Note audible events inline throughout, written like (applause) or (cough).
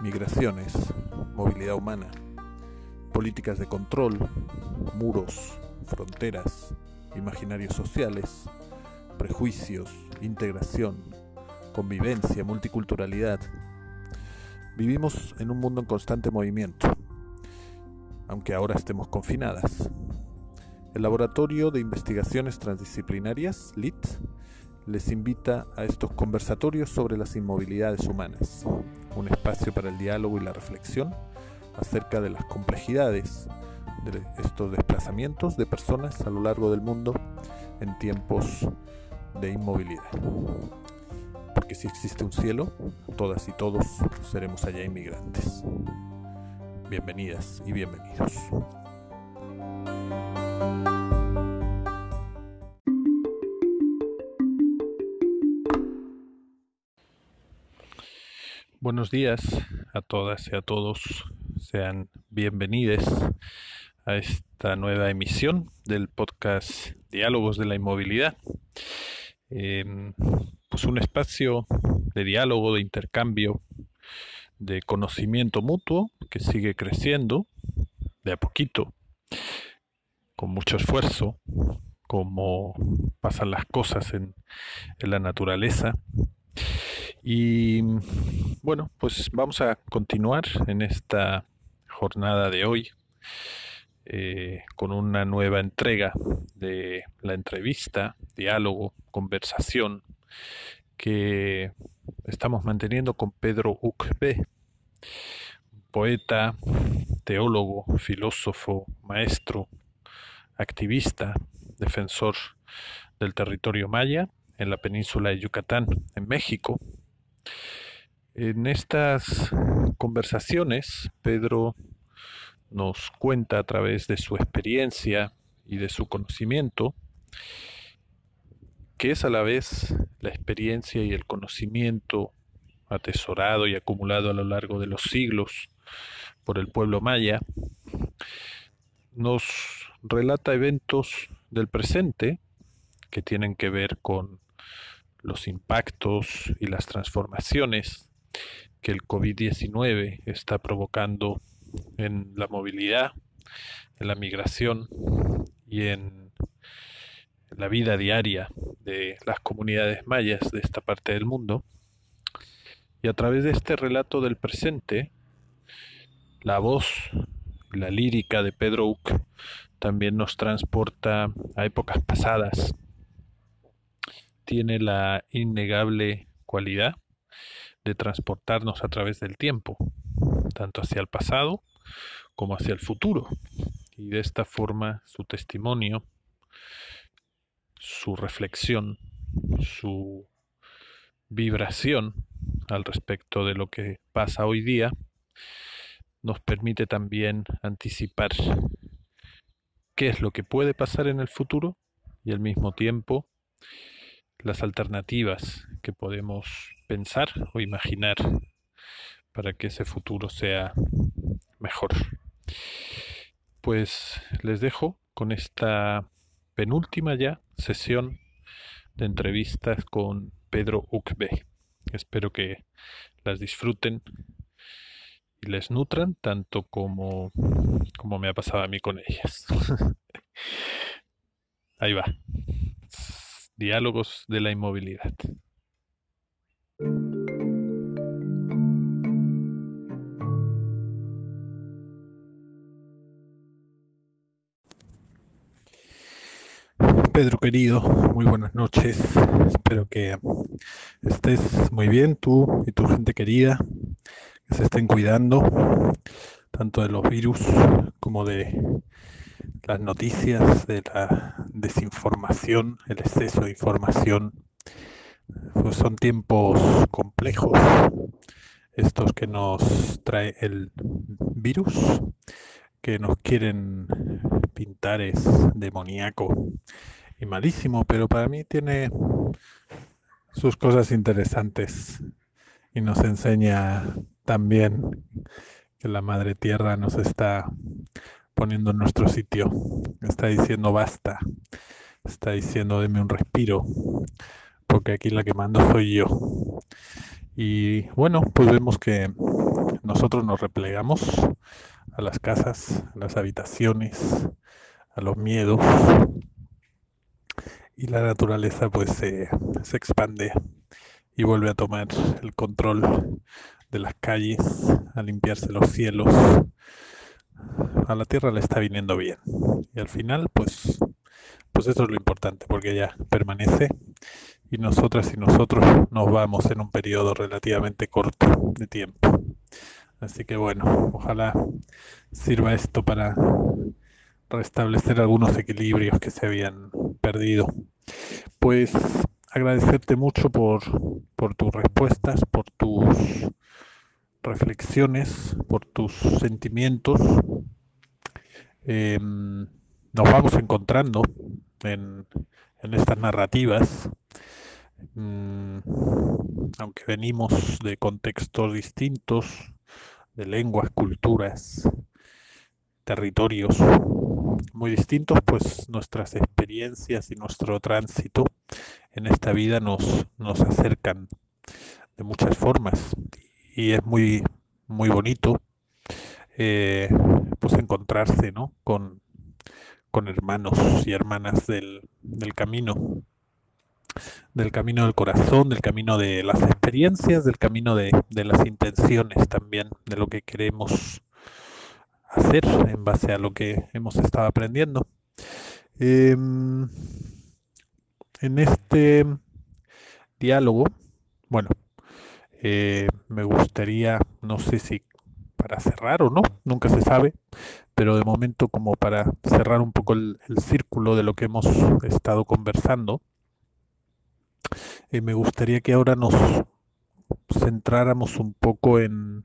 migraciones, movilidad humana, políticas de control, muros, fronteras, imaginarios sociales, prejuicios, integración, convivencia, multiculturalidad. Vivimos en un mundo en constante movimiento, aunque ahora estemos confinadas. El Laboratorio de Investigaciones Transdisciplinarias, LIT, les invita a estos conversatorios sobre las inmovilidades humanas, un espacio para el diálogo y la reflexión acerca de las complejidades de estos desplazamientos de personas a lo largo del mundo en tiempos de inmovilidad. Porque si existe un cielo, todas y todos seremos allá inmigrantes. Bienvenidas y bienvenidos. Buenos días a todas y a todos. Sean bienvenidos a esta nueva emisión del podcast Diálogos de la Inmovilidad. Em, pues un espacio de diálogo, de intercambio, de conocimiento mutuo que sigue creciendo de a poquito, con mucho esfuerzo, como pasan las cosas en la naturaleza y bueno, pues vamos a continuar en esta jornada de hoy eh, con una nueva entrega de la entrevista, diálogo, conversación que estamos manteniendo con Pedro Ucbe, poeta, teólogo, filósofo, maestro, activista, defensor del territorio maya en la península de Yucatán, en México, en estas conversaciones, Pedro nos cuenta a través de su experiencia y de su conocimiento, que es a la vez la experiencia y el conocimiento atesorado y acumulado a lo largo de los siglos por el pueblo maya, nos relata eventos del presente que tienen que ver con los impactos y las transformaciones que el COVID-19 está provocando en la movilidad, en la migración y en la vida diaria de las comunidades mayas de esta parte del mundo. Y a través de este relato del presente, la voz, la lírica de Pedro Uc también nos transporta a épocas pasadas, tiene la innegable cualidad de transportarnos a través del tiempo, tanto hacia el pasado como hacia el futuro. Y de esta forma su testimonio, su reflexión, su vibración al respecto de lo que pasa hoy día, nos permite también anticipar qué es lo que puede pasar en el futuro y al mismo tiempo las alternativas que podemos pensar o imaginar para que ese futuro sea mejor. Pues les dejo con esta penúltima ya sesión de entrevistas con Pedro Ucbe. Espero que las disfruten y les nutran tanto como, como me ha pasado a mí con ellas. (laughs) Ahí va. Diálogos de la inmovilidad. Pedro querido, muy buenas noches. Espero que estés muy bien, tú y tu gente querida, que se estén cuidando tanto de los virus como de las noticias, de la desinformación, el exceso de información. Pues son tiempos complejos estos que nos trae el virus, que nos quieren pintar es demoníaco y malísimo, pero para mí tiene sus cosas interesantes y nos enseña también que la Madre Tierra nos está poniendo en nuestro sitio. Está diciendo basta. Está diciendo deme un respiro. Porque aquí la que mando soy yo. Y bueno, pues vemos que nosotros nos replegamos a las casas, a las habitaciones, a los miedos y la naturaleza pues se expande y vuelve a tomar el control de las calles, a limpiarse los cielos. A la tierra le está viniendo bien. Y al final, pues, pues eso es lo importante, porque ya permanece y nosotras y nosotros nos vamos en un periodo relativamente corto de tiempo. Así que bueno, ojalá sirva esto para restablecer algunos equilibrios que se habían perdido. Pues agradecerte mucho por, por tus respuestas, por tus reflexiones, por tus sentimientos. Em, nos vamos encontrando en, en estas narrativas, mm, aunque venimos de contextos distintos, de lenguas, culturas, territorios muy distintos, pues nuestras experiencias y nuestro tránsito en esta vida nos, nos acercan de muchas formas y es muy, muy bonito eh, pues encontrarse ¿no? con, con hermanos y hermanas del, del camino, del camino del corazón, del camino de las experiencias, del camino de, de las intenciones también, de lo que queremos hacer en base a lo que hemos estado aprendiendo. Em, en este diálogo, bueno, eh, me gustaría, no sé si para cerrar o no, nunca se sabe, pero de momento como para cerrar un poco el, círculo de lo que hemos estado conversando, eh, me gustaría que ahora nos centráramos un poco en,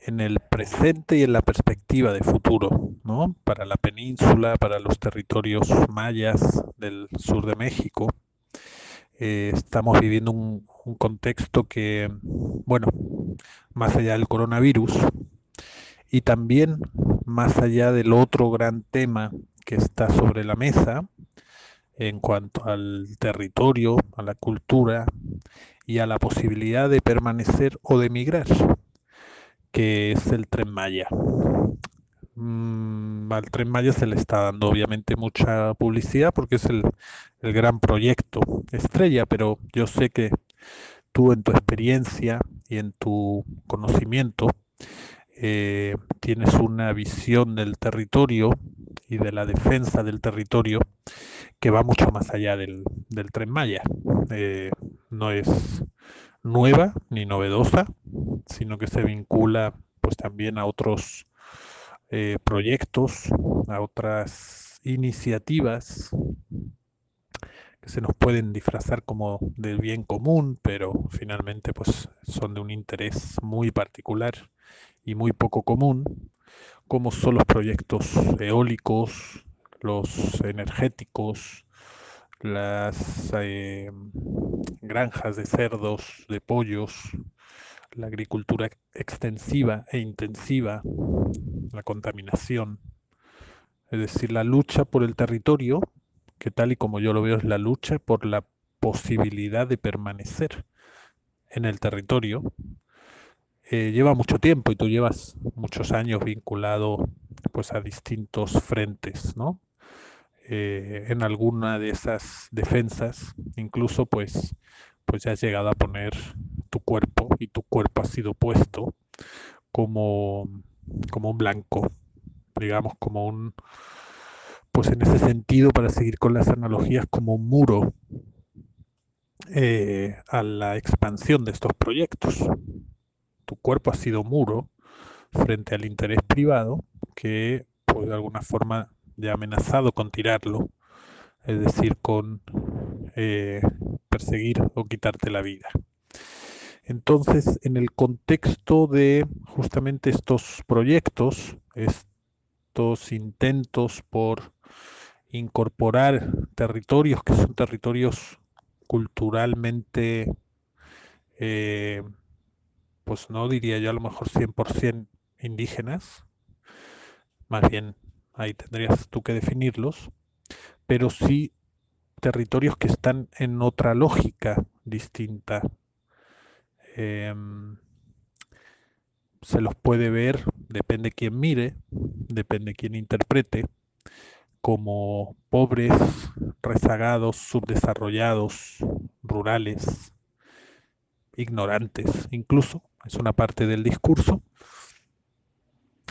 en el presente y en la perspectiva de futuro, ¿no? Para la península, para los territorios mayas del sur de México. Eh, estamos viviendo un, un contexto que, bueno, más allá del coronavirus y también más allá del otro gran tema que está sobre la mesa en cuanto al territorio, a la cultura y a la posibilidad de permanecer o de emigrar, que es el tren Maya. Mm, al tren Maya se le está dando obviamente mucha publicidad porque es el, el gran proyecto estrella, pero yo sé que tú en tu experiencia y en tu conocimiento eh, tienes una visión del territorio y de la defensa del territorio que va mucho más allá del, tren Maya. Eh, no es nueva ni novedosa, sino que se vincula pues también a otros eh, proyectos, a otras iniciativas se nos pueden disfrazar como del bien común, pero finalmente pues son de un interés muy particular y muy poco común, como son los proyectos eólicos, los energéticos, las eh, granjas de cerdos, de pollos, la agricultura extensiva e intensiva, la contaminación, es decir, la lucha por el territorio que tal y como yo lo veo es la lucha por la posibilidad de permanecer en el territorio, eh, lleva mucho tiempo y tú llevas muchos años vinculado pues a distintos frentes, ¿no? Eh, en alguna de esas defensas, incluso pues, pues ya has llegado a poner tu cuerpo y tu cuerpo ha sido puesto como, como un blanco, digamos como un, pues en ese sentido, para seguir con las analogías, como un muro eh, a la expansión de estos proyectos. Tu cuerpo ha sido muro frente al interés privado que, pues de alguna forma, ya ha amenazado con tirarlo, es decir, con eh, perseguir o quitarte la vida. Entonces, en el contexto de justamente estos proyectos, estos intentos por incorporar territorios que son territorios culturalmente, eh, pues no diría yo a lo mejor 100% indígenas, más bien ahí tendrías tú que definirlos, pero sí territorios que están en otra lógica distinta. Em, se los puede ver, depende quién mire, depende quién interprete, como pobres, rezagados, subdesarrollados, rurales, ignorantes incluso, es una parte del discurso,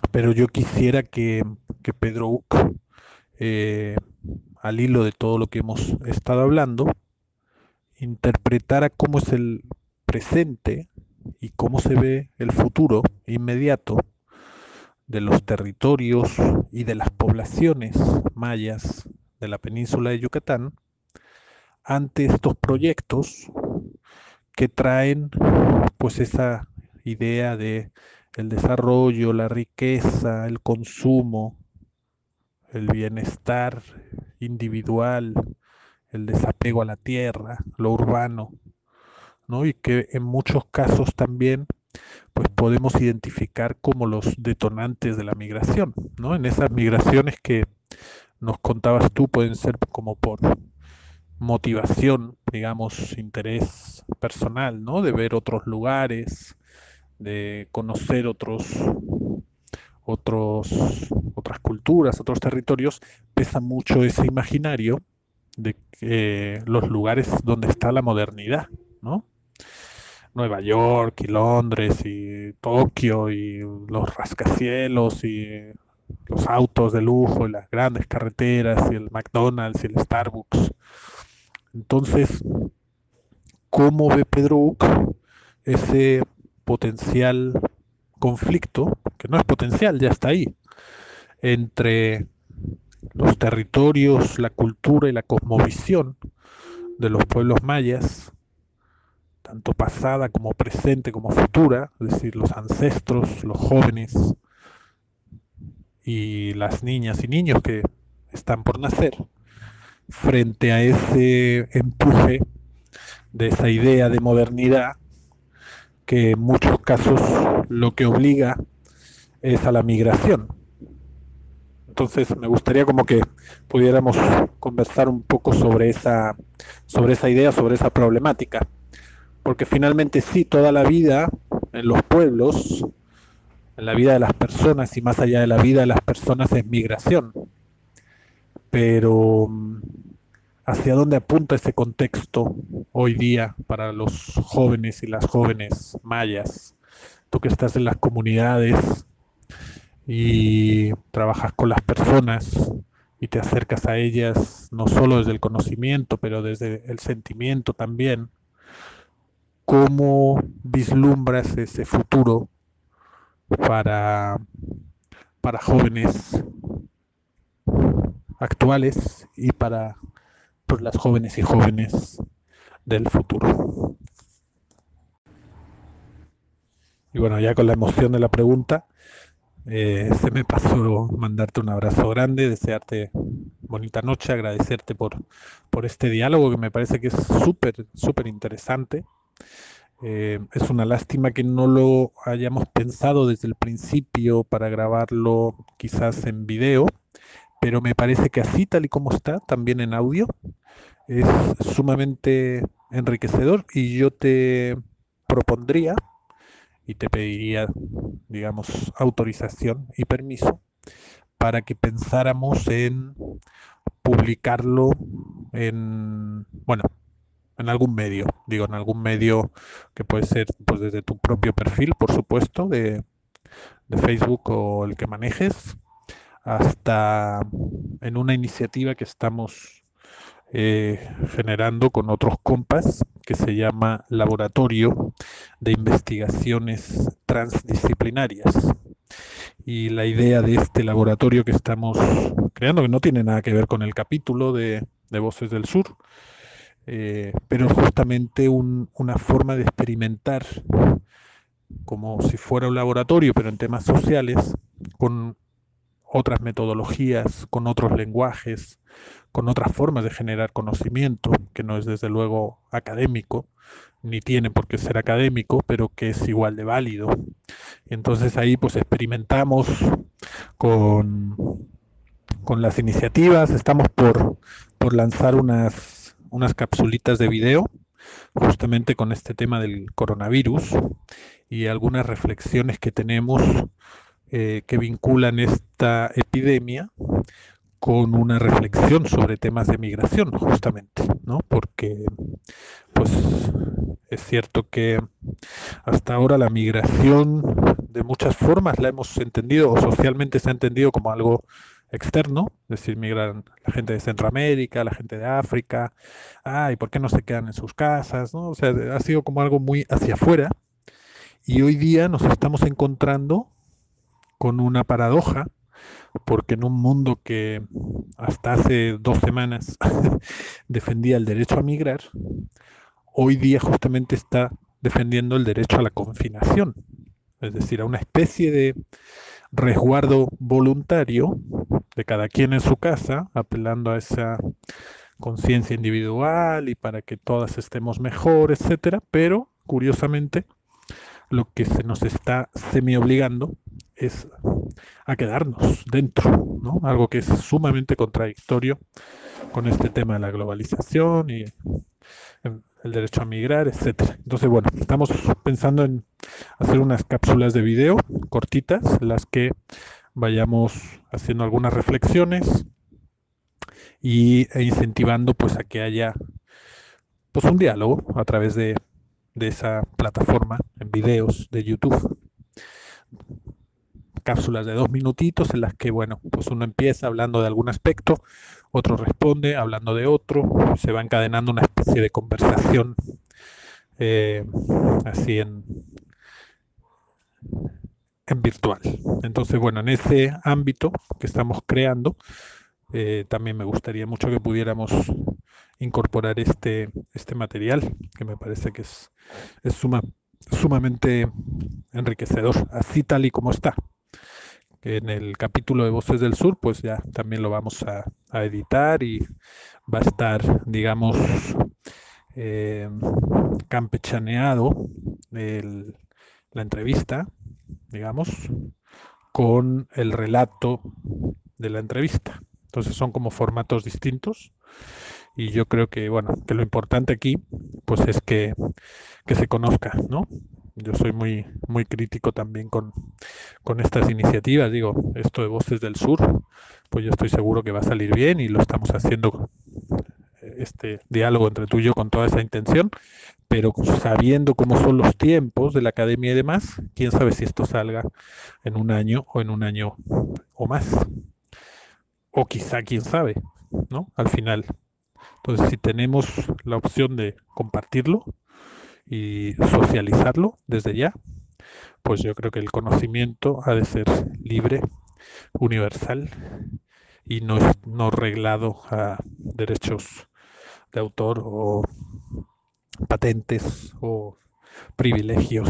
pero yo quisiera que, Pedro Uc, eh, al hilo de todo lo que hemos estado hablando, interpretara cómo es el presente y cómo se ve el futuro inmediato de los territorios y de las poblaciones mayas de la península de Yucatán ante estos proyectos que traen pues esa idea de el desarrollo, la riqueza, el consumo, el bienestar individual, el desapego a la tierra, lo urbano, ¿no? Y que en muchos casos también pues podemos identificar como los detonantes de la migración, ¿no? En esas migraciones que nos contabas tú pueden ser como por motivación, digamos, interés personal, ¿no? De ver otros lugares, de conocer otros otros otras culturas, otros territorios, pesa mucho ese imaginario de que los lugares donde está la modernidad, ¿no? Nueva York y Londres y Tokio y los rascacielos y los autos de lujo y las grandes carreteras y el McDonald's y el Starbucks. Entonces, ¿cómo ve Pedro Uc ese potencial conflicto, que no es potencial, ya está ahí, entre los territorios, la cultura y la cosmovisión de los pueblos mayas tanto pasada como presente como futura, es decir, los ancestros, los jóvenes y las niñas y niños que están por nacer, frente a ese empuje de esa idea de modernidad que en muchos casos lo que obliga es a la migración. Entonces me gustaría como que pudiéramos conversar un poco sobre esa, sobre esa idea, sobre esa problemática porque finalmente sí, toda la vida en los pueblos, en la vida de las personas y más allá de la vida de las personas es migración. Pero ¿hacia dónde apunta ese contexto hoy día para los jóvenes y las jóvenes mayas? Tú que estás en las comunidades y trabajas con las personas y te acercas a ellas no solo desde el conocimiento, pero desde el sentimiento también ¿Cómo vislumbras ese futuro para, para jóvenes actuales y para pues, las jóvenes y jóvenes del futuro? Y bueno, ya con la emoción de la pregunta, eh, se me pasó mandarte un abrazo grande, desearte bonita noche, agradecerte por, por este diálogo que me parece que es súper, súper interesante. Eh, es una lástima que no lo hayamos pensado desde el principio para grabarlo quizás en video, pero me parece que así tal y como está, también en audio, es sumamente enriquecedor y yo te propondría y te pediría, digamos, autorización y permiso para que pensáramos en publicarlo en, bueno, en algún medio, digo, en algún medio que puede ser pues desde tu propio perfil, por supuesto, de, Facebook o el que manejes, hasta en una iniciativa que estamos eh, generando con otros compas que se llama Laboratorio de Investigaciones Transdisciplinarias. Y la idea de este laboratorio que estamos creando, que no tiene nada que ver con el capítulo de, de Voces del Sur, eh, pero justamente una forma de experimentar como si fuera un laboratorio, pero en temas sociales, con otras metodologías, con otros lenguajes, con otras formas de generar conocimiento, que no es desde luego académico, ni tiene por qué ser académico, pero que es igual de válido. Entonces ahí pues experimentamos con, con las iniciativas, estamos por, por lanzar unas unas capsulitas de video justamente con este tema del coronavirus y algunas reflexiones que tenemos eh, que vinculan esta epidemia con una reflexión sobre temas de migración, justamente, ¿no? Porque, pues, es cierto que hasta ahora la migración de muchas formas la hemos entendido o socialmente se ha entendido como algo externo, es decir, migran la gente de Centroamérica, la gente de África, ¿por qué no se quedan en sus casas? ¿no? O sea, ha sido como algo muy hacia afuera y hoy día nos estamos encontrando con una paradoja porque en un mundo que hasta hace dos semanas (laughs) defendía el derecho a migrar, hoy día justamente está defendiendo el derecho a la confinación, es decir, a una especie de resguardo voluntario de cada quien en su casa, apelando a esa conciencia individual y para que todas estemos mejor, etcétera, pero curiosamente lo que se nos está semi obligando es a quedarnos dentro, ¿no? Algo que es sumamente contradictorio con este tema de la globalización y el derecho a migrar, etcétera. Entonces, bueno, estamos pensando en hacer unas cápsulas de video cortitas, las que vayamos haciendo algunas reflexiones y e incentivando pues a que haya pues un diálogo a través de, de esa plataforma en videos de YouTube cápsulas de dos minutitos en las que, bueno, pues uno empieza hablando de algún aspecto, otro responde hablando de otro, se va encadenando una especie de conversación eh, así en, virtual. Entonces, bueno, en ese ámbito que estamos creando, eh, también me gustaría mucho que pudiéramos incorporar este, este material, que me parece que es, es sumamente enriquecedor, así tal y como está en el capítulo de Voces del Sur, pues ya también lo vamos a, editar y va a estar, digamos, eh, campechaneado la entrevista, digamos, con el relato de la entrevista. Entonces son como formatos distintos y yo creo que, bueno, que lo importante aquí, pues es que, que se conozca, ¿no? Yo soy muy, muy crítico también con, estas iniciativas. Digo, esto de Voces del Sur, pues yo estoy seguro que va a salir bien y lo estamos haciendo este diálogo entre tú y yo con toda esa intención, pero sabiendo cómo son los tiempos de la academia y demás, quién sabe si esto salga en un año o en un año o más. O quizá quién sabe, ¿no? Al final. Entonces, si tenemos la opción de compartirlo, y socializarlo desde ya, pues yo creo que el conocimiento ha de ser libre, universal y no, no reglado a derechos de autor o patentes o privilegios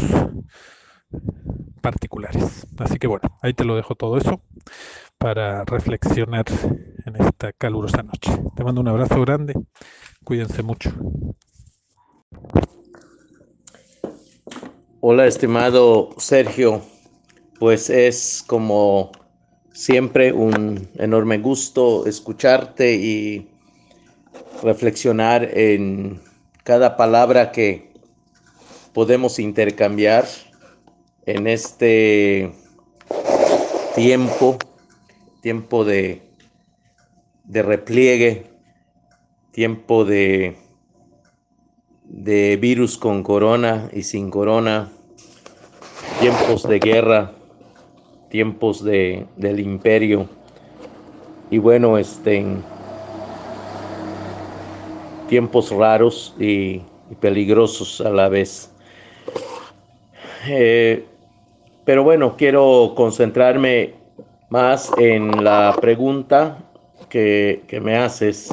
particulares. Así que bueno, ahí te lo dejo todo eso para reflexionar en esta calurosa noche. Te mando un abrazo grande, cuídense mucho. Hola, estimado Sergio. Pues es como siempre un enorme gusto escucharte y reflexionar en cada palabra que podemos intercambiar en este tiempo, tiempo de, de repliegue, tiempo de de virus con corona y sin corona, tiempos de guerra, tiempos de, del imperio y bueno, este, tiempos raros y, peligrosos a la vez. Eh, pero bueno, quiero concentrarme más en la pregunta que, que me haces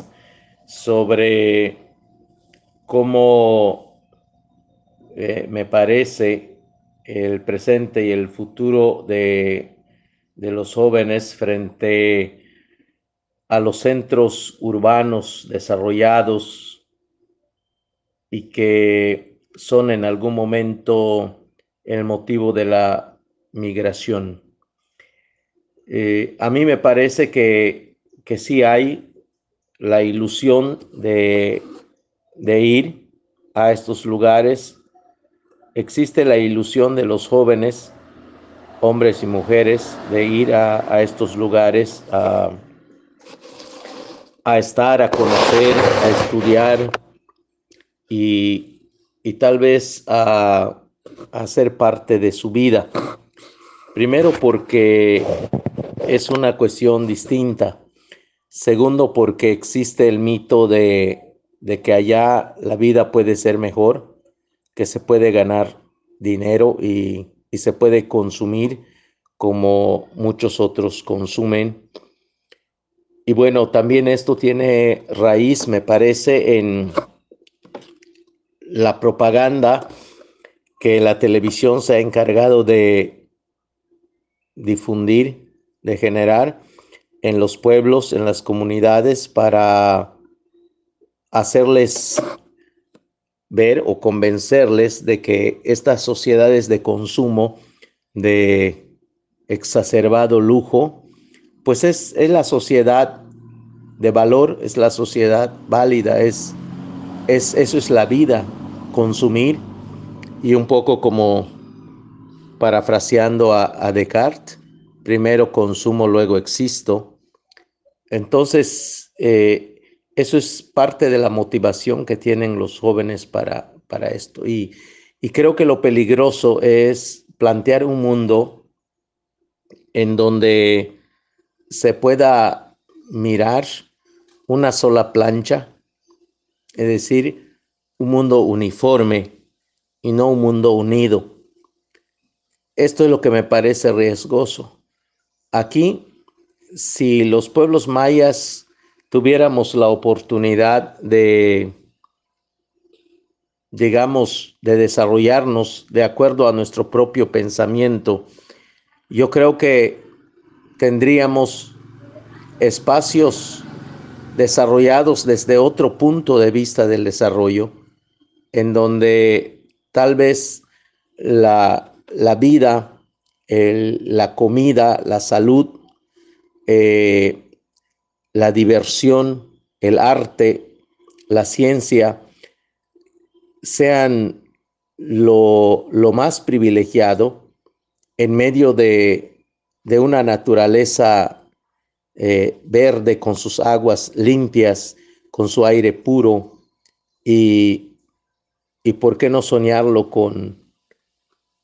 sobre cómo eh, me parece el presente y el futuro de, de los jóvenes frente a los centros urbanos desarrollados y que son en algún momento el motivo de la migración. Eh, a mí me parece que, que sí hay la ilusión de de ir a estos lugares, existe la ilusión de los jóvenes, hombres y mujeres, de ir a, estos lugares a, estar, a conocer, a estudiar y, tal vez a, a ser parte de su vida. Primero porque es una cuestión distinta. Segundo porque existe el mito de de que allá la vida puede ser mejor, que se puede ganar dinero y, se puede consumir como muchos otros consumen. Y bueno, también esto tiene raíz, me parece, en la propaganda que la televisión se ha encargado de difundir, de generar en los pueblos, en las comunidades, para hacerles ver o convencerles de que estas sociedades de consumo, de exacerbado lujo, pues es, la sociedad de valor, es la sociedad válida, es, es, eso es la vida, consumir y un poco como parafraseando a, a Descartes, primero consumo, luego existo. Entonces, eh, eso es parte de la motivación que tienen los jóvenes para, para esto. Y, creo que lo peligroso es plantear un mundo en donde se pueda mirar una sola plancha, es decir, un mundo uniforme y no un mundo unido. Esto es lo que me parece riesgoso. Aquí, si los pueblos mayas tuviéramos la oportunidad de, digamos, de desarrollarnos de acuerdo a nuestro propio pensamiento, yo creo que tendríamos espacios desarrollados desde otro punto de vista del desarrollo, en donde tal vez la, vida, la comida, la salud, eh, la diversión, el arte, la ciencia sean lo, más privilegiado en medio de, una naturaleza eh, verde con sus aguas limpias, con su aire puro y, y por qué no soñarlo con,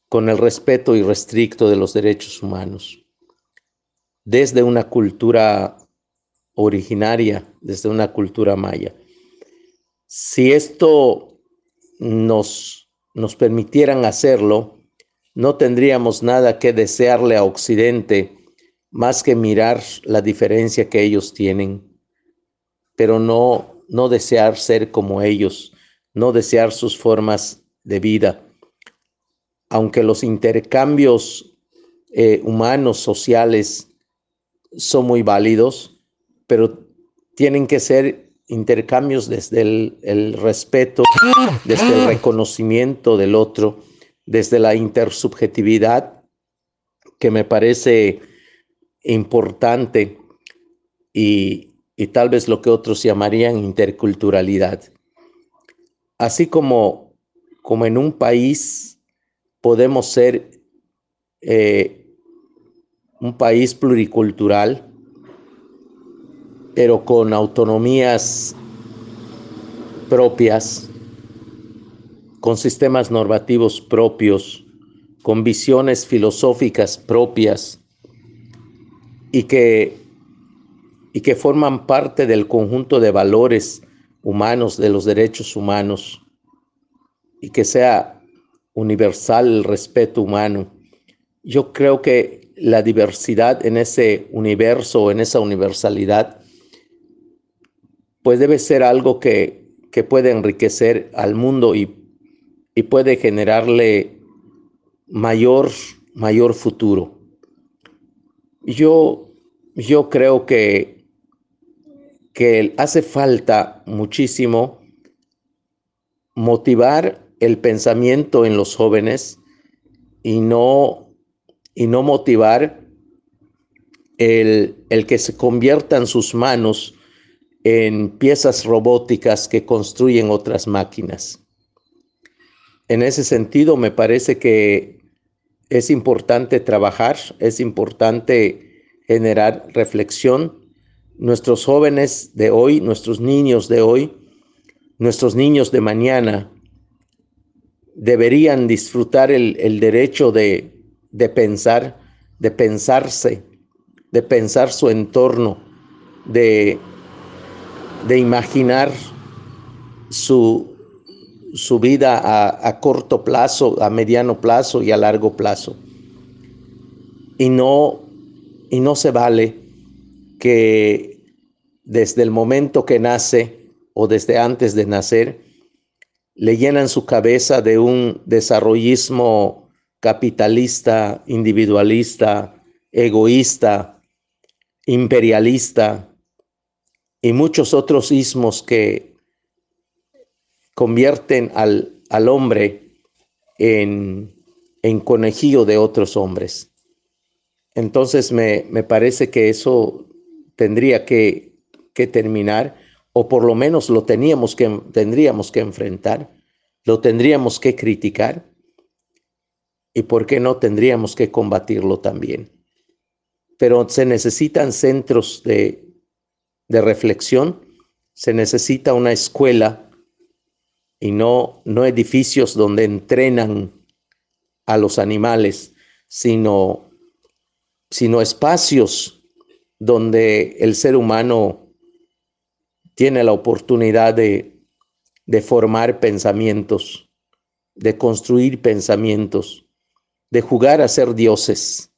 con el respeto irrestricto de los derechos humanos. Desde una cultura originaria desde una cultura maya. Si esto nos, nos permitieran hacerlo, no tendríamos nada que desearle a Occidente más que mirar la diferencia que ellos tienen, pero no, no desear ser como ellos, no desear sus formas de vida. Aunque los intercambios eh, humanos, sociales, son muy válidos, pero tienen que ser intercambios desde el, respeto, desde el reconocimiento del otro, desde la intersubjetividad, que me parece importante y, tal vez lo que otros llamarían interculturalidad. Así como, como en un país podemos ser eh, un país pluricultural, pero con autonomías propias, con sistemas normativos propios, con visiones filosóficas propias y que, y que forman parte del conjunto de valores humanos, de los derechos humanos, y que sea universal el respeto humano. Yo creo que la diversidad en ese universo, en esa universalidad, pues debe ser algo que, puede enriquecer al mundo y, puede generarle mayor, mayor futuro. Yo, yo creo que, que hace falta muchísimo motivar el pensamiento en los jóvenes y no, y no motivar el, el que se conviertan sus manos en piezas robóticas que construyen otras máquinas. en ese sentido me parece que es importante trabajar, es importante generar reflexión. Nuestros jóvenes de hoy, nuestros niños de hoy, nuestros niños de mañana deberían disfrutar el, derecho de, de pensar, de pensarse, de pensar su entorno, de, de imaginar su, su vida a, a, corto plazo, a mediano plazo y a largo plazo. Y no, y no se vale que desde el momento que nace o desde antes de nacer, le llenan su cabeza de un desarrollismo capitalista, individualista, egoísta, imperialista y muchos otros ismos que convierten al, al hombre en, en, conejillo de otros hombres. Entonces me, me parece que eso tendría que, que, terminar, o por lo menos lo teníamos que, tendríamos que enfrentar, lo tendríamos que criticar, y por qué no tendríamos que combatirlo también. Pero se necesitan centros de, de reflexión, se necesita una escuela y no, no edificios donde entrenan a los animales, sino, sino espacios donde el ser humano tiene la oportunidad de, de formar pensamientos, de construir pensamientos, de jugar a ser dioses,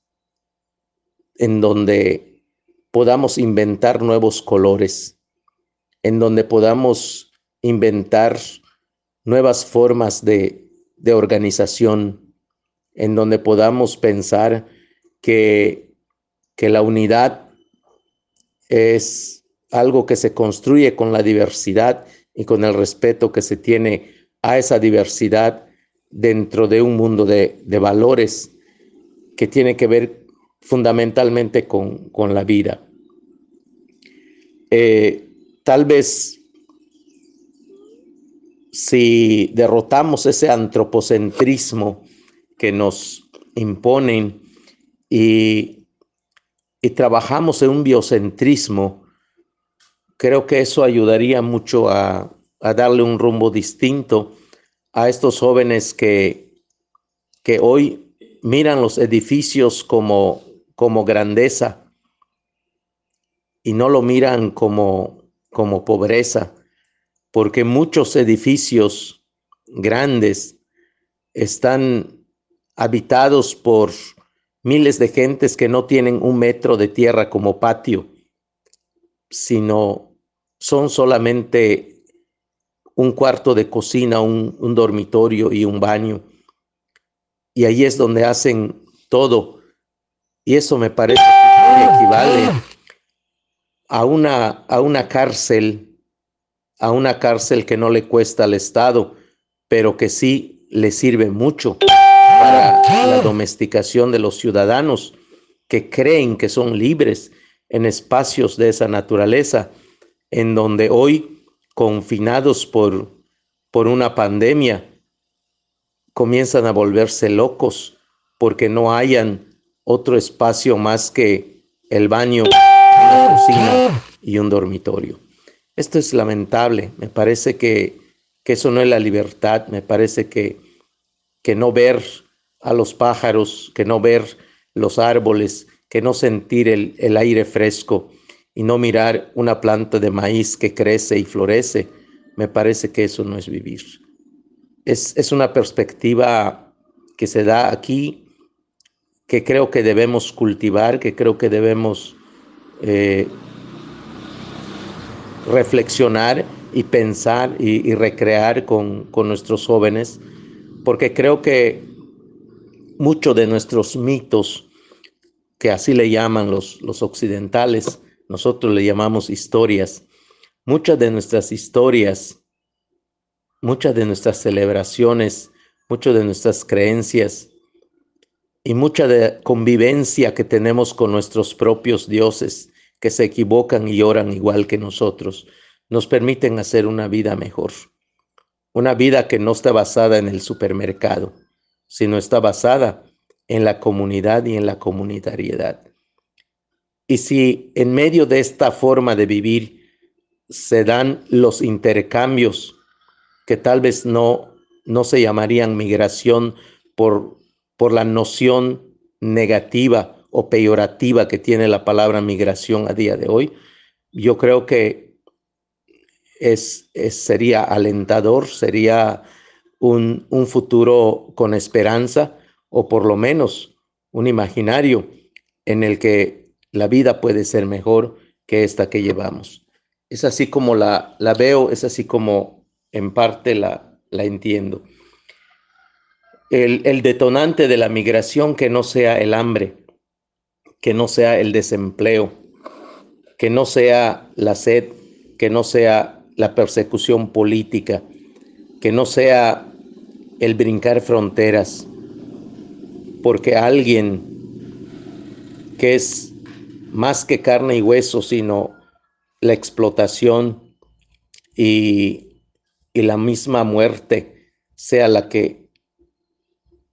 en donde podamos inventar nuevos colores, en donde podamos inventar nuevas formas de, organización en donde podamos pensar que, que la unidad es algo que se construye con la diversidad y con el respeto que se tiene a esa diversidad dentro de un mundo de, valores que tiene que ver fundamentalmente con, la vida. Eh, tal vez si derrotamos ese antropocentrismo que nos imponen y, y trabajamos en un biocentrismo, creo que eso ayudaría mucho a, a darle un rumbo distinto a estos jóvenes que, que hoy miran los edificios como, como grandeza y no lo miran como, como pobreza porque muchos edificios grandes están habitados por miles de gentes que no tienen un metro de tierra como patio, sino son solamente un cuarto de cocina, un, dormitorio y un baño. Y ahí es donde hacen todo. Y eso me parece que equivale a una, a una cárcel a una cárcel que no le cuesta al Estado, pero que sí le sirve mucho para la domesticación de los ciudadanos que creen que son libres en espacios de esa naturaleza, en donde hoy, confinados por, por una pandemia, comienzan a volverse locos porque no hayan otro espacio más que el baño, una cocina y un dormitorio. Esto es lamentable, me parece que, eso no es la libertad, me parece que, que no ver a los pájaros, que no ver los árboles, que no sentir el, el aire fresco y no mirar una planta de maíz que crece y florece, me parece que eso no es vivir. Es, es, una perspectiva que se da aquí, que creo que debemos cultivar, que creo que debemos eh, reflexionar y pensar y, recrear con, nuestros jóvenes, porque creo que muchos de nuestros mitos, que así le llaman los, los occidentales, nosotros le llamamos historias, muchas de nuestras historias, muchas de nuestras celebraciones, muchas de nuestras creencias y mucha de convivencia que tenemos con nuestros propios dioses que se equivocan y oran igual que nosotros, nos permiten hacer una vida mejor. una vida que no está basada en el supermercado, sino está basada en la comunidad y en la comunitariedad. Y si en medio de esta forma de vivir se dan los intercambios que tal vez no, no se llamarían migración por, por la noción negativa o peyorativa que tiene la palabra migración a día de hoy, yo creo que es, sería alentador, sería un, un futuro con esperanza o por lo menos un imaginario en el que la vida puede ser mejor que esta que llevamos. Es así como la, la veo, es así como en parte la, la entiendo. El, detonante de la migración que no sea el hambre, que no sea el desempleo, que no sea la sed, que no sea la persecución política, que no sea el brincar fronteras, porque alguien que es más que carne y hueso, sino la explotación y la misma muerte sea la que,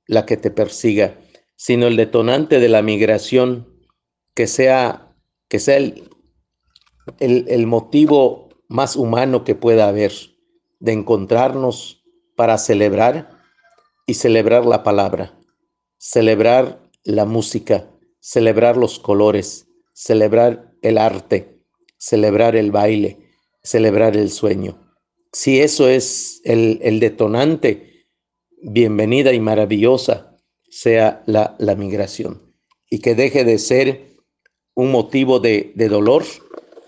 la que te persiga, sino el detonante de la migración que sea, que sea el, el, motivo más humano que pueda haber de encontrarnos para celebrar y celebrar la palabra, celebrar la música, celebrar los colores, celebrar el arte, celebrar el baile, celebrar el sueño. Si eso es el, el detonante, bienvenida y maravillosa sea la, la, migración y que deje de ser un motivo de, de dolor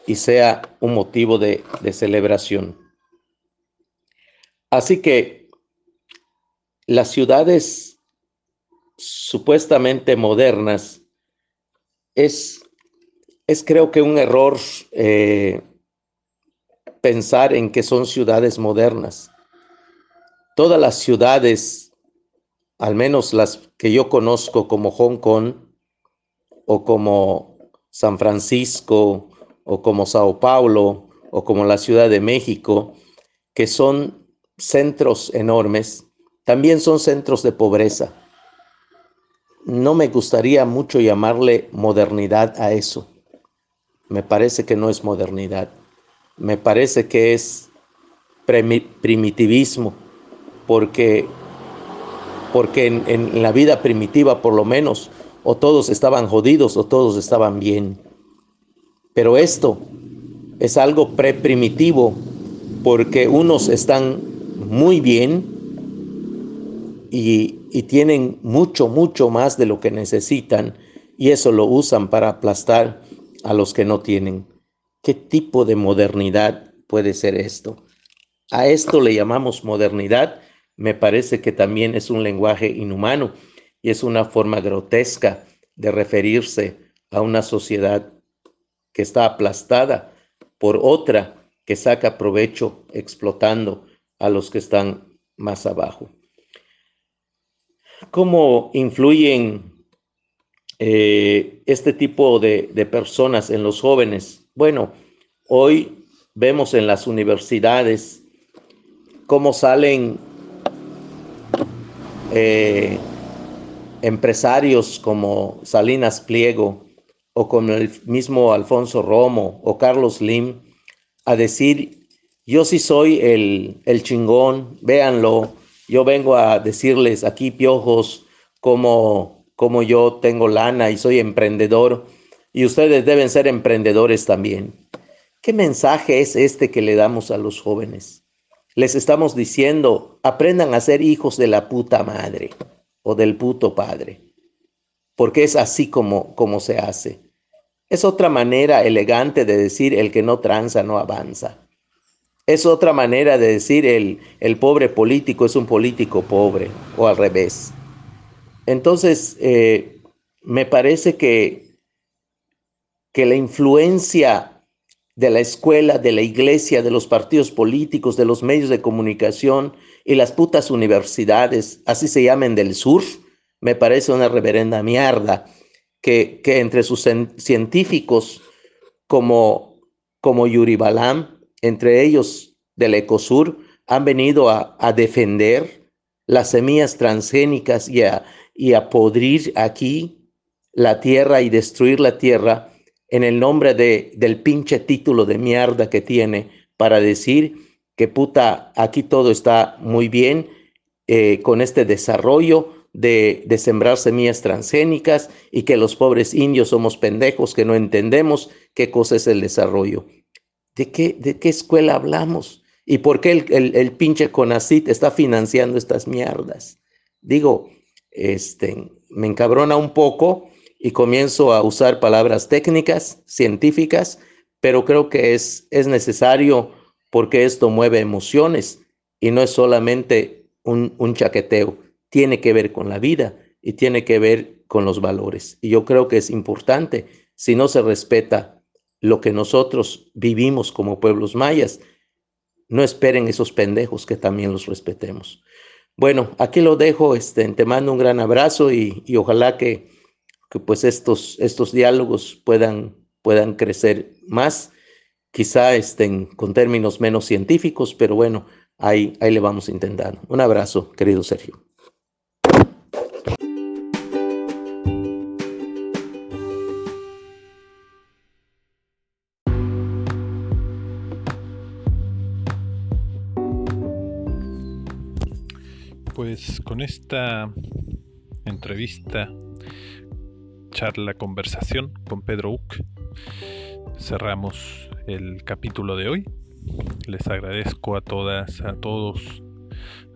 y sea un motivo de, celebración. Así que las ciudades supuestamente modernas es, es creo que un error eh, pensar en que son ciudades modernas. Todas las ciudades, al menos las que yo conozco como Hong Kong o como San Francisco o como Sao Paulo o como la Ciudad de México, que son centros enormes, también son centros de pobreza. No me gustaría mucho llamarle modernidad a eso. Me parece que no es modernidad. Me parece que es primitivismo, porque, porque en, en la vida primitiva por lo menos o todos estaban jodidos o todos estaban bien. Pero esto es algo preprimitivo porque unos están muy bien y, tienen mucho, mucho más de lo que necesitan y eso lo usan para aplastar a los que no tienen. ¿Qué tipo de modernidad puede ser esto? A esto le llamamos modernidad. Me parece que también es un lenguaje inhumano y es una forma grotesca de referirse a una sociedad que está aplastada por otra que saca provecho explotando a los que están más abajo. ¿Cómo influyen eh, este tipo de, personas en los jóvenes? Bueno, hoy vemos en las universidades cómo salen eh, empresarios como Salinas Pliego, o con el mismo Alfonso Romo o Carlos Lim a decir, yo sí soy el, el chingón, véanlo, yo vengo a decirles aquí, piojos, como, como yo tengo lana y soy emprendedor, y ustedes deben ser emprendedores también. ¿Qué mensaje es este que le damos a los jóvenes? Les estamos diciendo, aprendan a ser hijos de la puta madre o del puto padre porque es así como, como se hace. Es otra manera elegante de decir el que no tranza no avanza. Es otra manera de decir el, el pobre político es un político pobre o al revés. Entonces, eh, me parece que, que la influencia de la escuela, de la iglesia, de los partidos políticos, de los medios de comunicación y las putas universidades, así se llamen del sur, me parece una reverenda mierda que, que entre sus científicos como, como Yuri Balam, entre ellos del Ecosur, han venido a, defender las semillas transgénicas y a, y a podrir aquí la tierra y destruir la tierra en el nombre de, del pinche título de mierda que tiene para decir que puta, aquí todo está muy bien eh, con este desarrollo de, de, sembrar semillas transgénicas y que los pobres indios somos pendejos que no entendemos qué cosa es el desarrollo. ¿De qué, de qué escuela hablamos? ¿Y por qué el, el, pinche CONACIT está financiando estas mierdas? Digo, este, me encabrona un poco y comienzo a usar palabras técnicas, científicas, pero creo que es, es necesario porque esto mueve emociones y no es solamente un, un chaqueteo tiene que ver con la vida y tiene que ver con los valores. Y yo creo que es importante, si no se respeta lo que nosotros vivimos como pueblos mayas, no esperen esos pendejos que también los respetemos. Bueno, aquí lo dejo, este, te mando un gran abrazo y, ojalá que, que, pues estos, estos diálogos puedan, puedan crecer más, quizá estén con términos menos científicos, pero bueno, ahí, ahí le vamos intentando. Un abrazo, querido Sergio. Pues con esta entrevista, charla, conversación con Pedro Uc, cerramos el capítulo de hoy. Les agradezco a todas, a todos,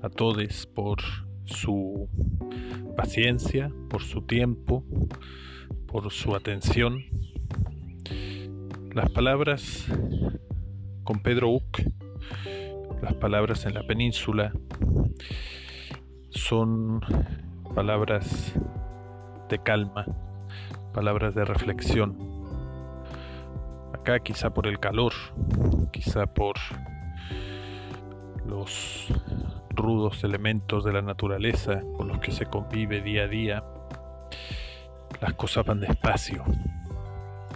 a todos por su paciencia, por su tiempo, por su atención. Las palabras con Pedro Uc, las palabras en la península, son palabras de calma, palabras de reflexión. Acá quizá por el calor, quizá por los rudos elementos de la naturaleza con los que se convive día a día, las cosas van despacio.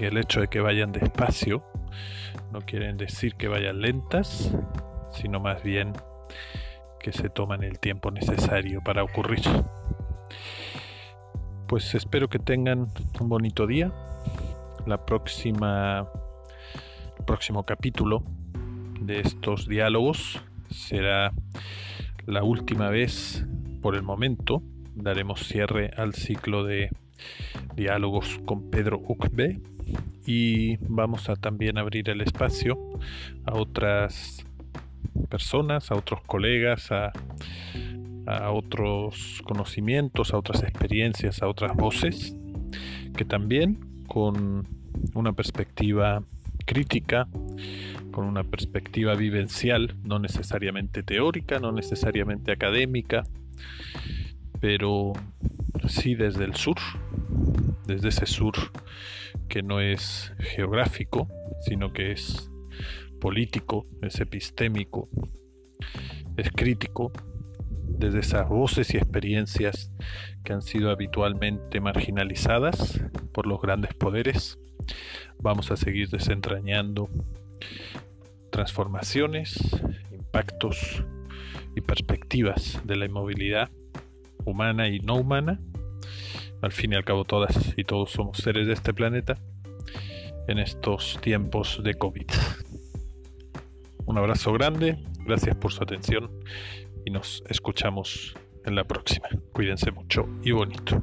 Y el hecho de que vayan despacio no quieren decir que vayan lentas, sino más bien que se toman el tiempo necesario para ocurrir. Pues espero que tengan un bonito día. La próxima el próximo capítulo de estos diálogos será la última vez por el momento. Daremos cierre al ciclo de diálogos con Pedro Ucbe y vamos a también abrir el espacio a otras personas, a otros colegas, a, otros conocimientos, a otras experiencias, a otras voces, que también con una perspectiva crítica, con una perspectiva vivencial, no necesariamente teórica, no necesariamente académica, pero sí desde el sur, desde ese sur que no es geográfico, sino que es político, es epistémico, es crítico, desde esas voces y experiencias que han sido habitualmente marginalizadas por los grandes poderes. Vamos a seguir desentrañando transformaciones, impactos y perspectivas de la inmovilidad humana y no humana. Al fin y al cabo todas y todos somos seres de este planeta en estos tiempos de COVID. Un abrazo grande, gracias por su atención y nos escuchamos en la próxima. Cuídense mucho y bonito.